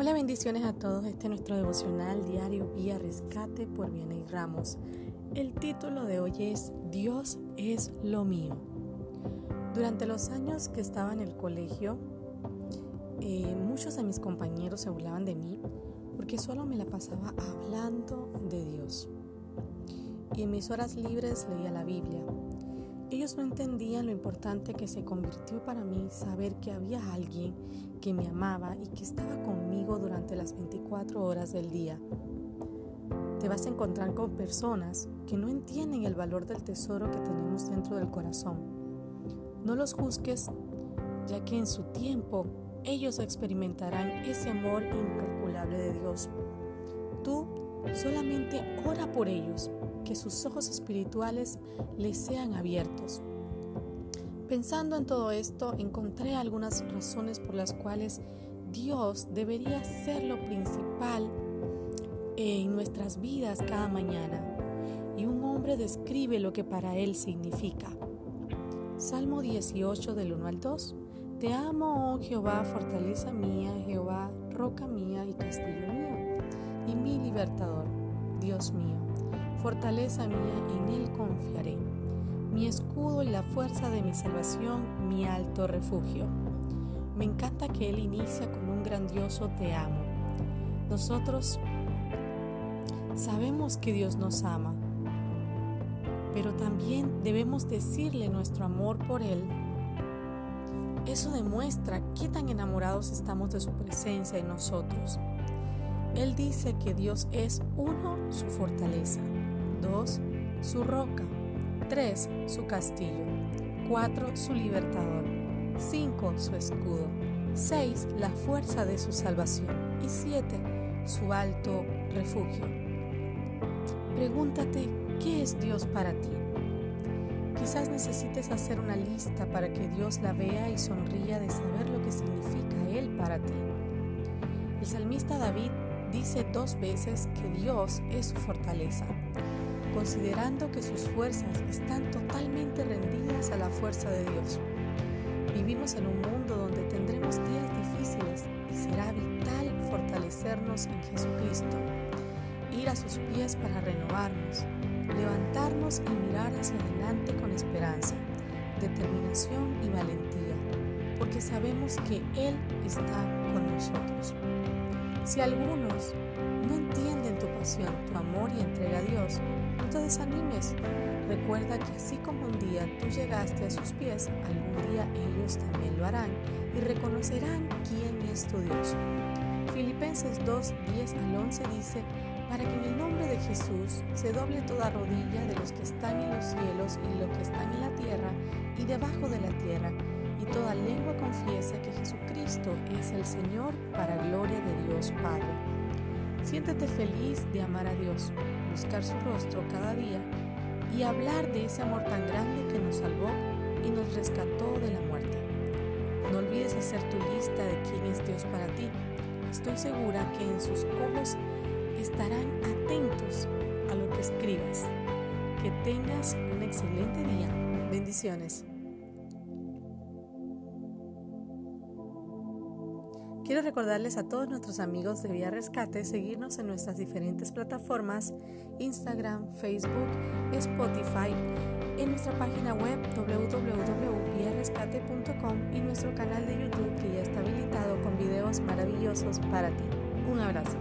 Hola, bendiciones a todos. Este es nuestro devocional diario Vía Rescate por y Ramos. El título de hoy es Dios es lo mío. Durante los años que estaba en el colegio, eh, muchos de mis compañeros se burlaban de mí porque solo me la pasaba hablando de Dios. Y en mis horas libres leía la Biblia. Ellos no entendían lo importante que se convirtió para mí saber que había alguien que me amaba y que estaba conmigo durante las 24 horas del día. Te vas a encontrar con personas que no entienden el valor del tesoro que tenemos dentro del corazón. No los juzgues, ya que en su tiempo ellos experimentarán ese amor incalculable de Dios. Tú solamente ora por ellos que sus ojos espirituales les sean abiertos. Pensando en todo esto, encontré algunas razones por las cuales Dios debería ser lo principal en nuestras vidas cada mañana. Y un hombre describe lo que para él significa. Salmo 18 del 1 al 2. Te amo, oh Jehová, fortaleza mía, Jehová, roca mía y castillo mío, y mi libertador, Dios mío fortaleza mía, en Él confiaré. Mi escudo y la fuerza de mi salvación, mi alto refugio. Me encanta que Él inicia con un grandioso te amo. Nosotros sabemos que Dios nos ama, pero también debemos decirle nuestro amor por Él. Eso demuestra qué tan enamorados estamos de su presencia en nosotros. Él dice que Dios es uno, su fortaleza. 2. Su roca. 3. Su castillo. 4. Su libertador. 5. Su escudo. 6. La fuerza de su salvación. Y 7. Su alto refugio. Pregúntate, ¿qué es Dios para ti? Quizás necesites hacer una lista para que Dios la vea y sonría de saber lo que significa Él para ti. El salmista David dice dos veces que Dios es su fortaleza considerando que sus fuerzas están totalmente rendidas a la fuerza de Dios. Vivimos en un mundo donde tendremos días difíciles y será vital fortalecernos en Jesucristo, ir a sus pies para renovarnos, levantarnos y mirar hacia adelante con esperanza, determinación y valentía, porque sabemos que Él está con nosotros. Si algunos no entienden tu pasión, tu amor y entrega a Dios, no te desanimes. Recuerda que así como un día tú llegaste a sus pies, algún día ellos también lo harán y reconocerán quién es tu Dios. Filipenses 2, 10 al 11 dice, para que en el nombre de Jesús se doble toda rodilla de los que están en los cielos y los que están en la tierra y debajo de la tierra, y toda lengua confiesa que Jesucristo es el Señor para gloria de Dios Padre. Siéntete feliz de amar a Dios, buscar su rostro cada día y hablar de ese amor tan grande que nos salvó y nos rescató de la muerte. No olvides hacer tu lista de quién es Dios para ti. Estoy segura que en sus ojos estarán atentos a lo que escribas. Que tengas un excelente día. Bendiciones. Quiero recordarles a todos nuestros amigos de Vía Rescate seguirnos en nuestras diferentes plataformas, Instagram, Facebook, Spotify, en nuestra página web www.viarescate.com y nuestro canal de YouTube que ya está habilitado con videos maravillosos para ti. Un abrazo.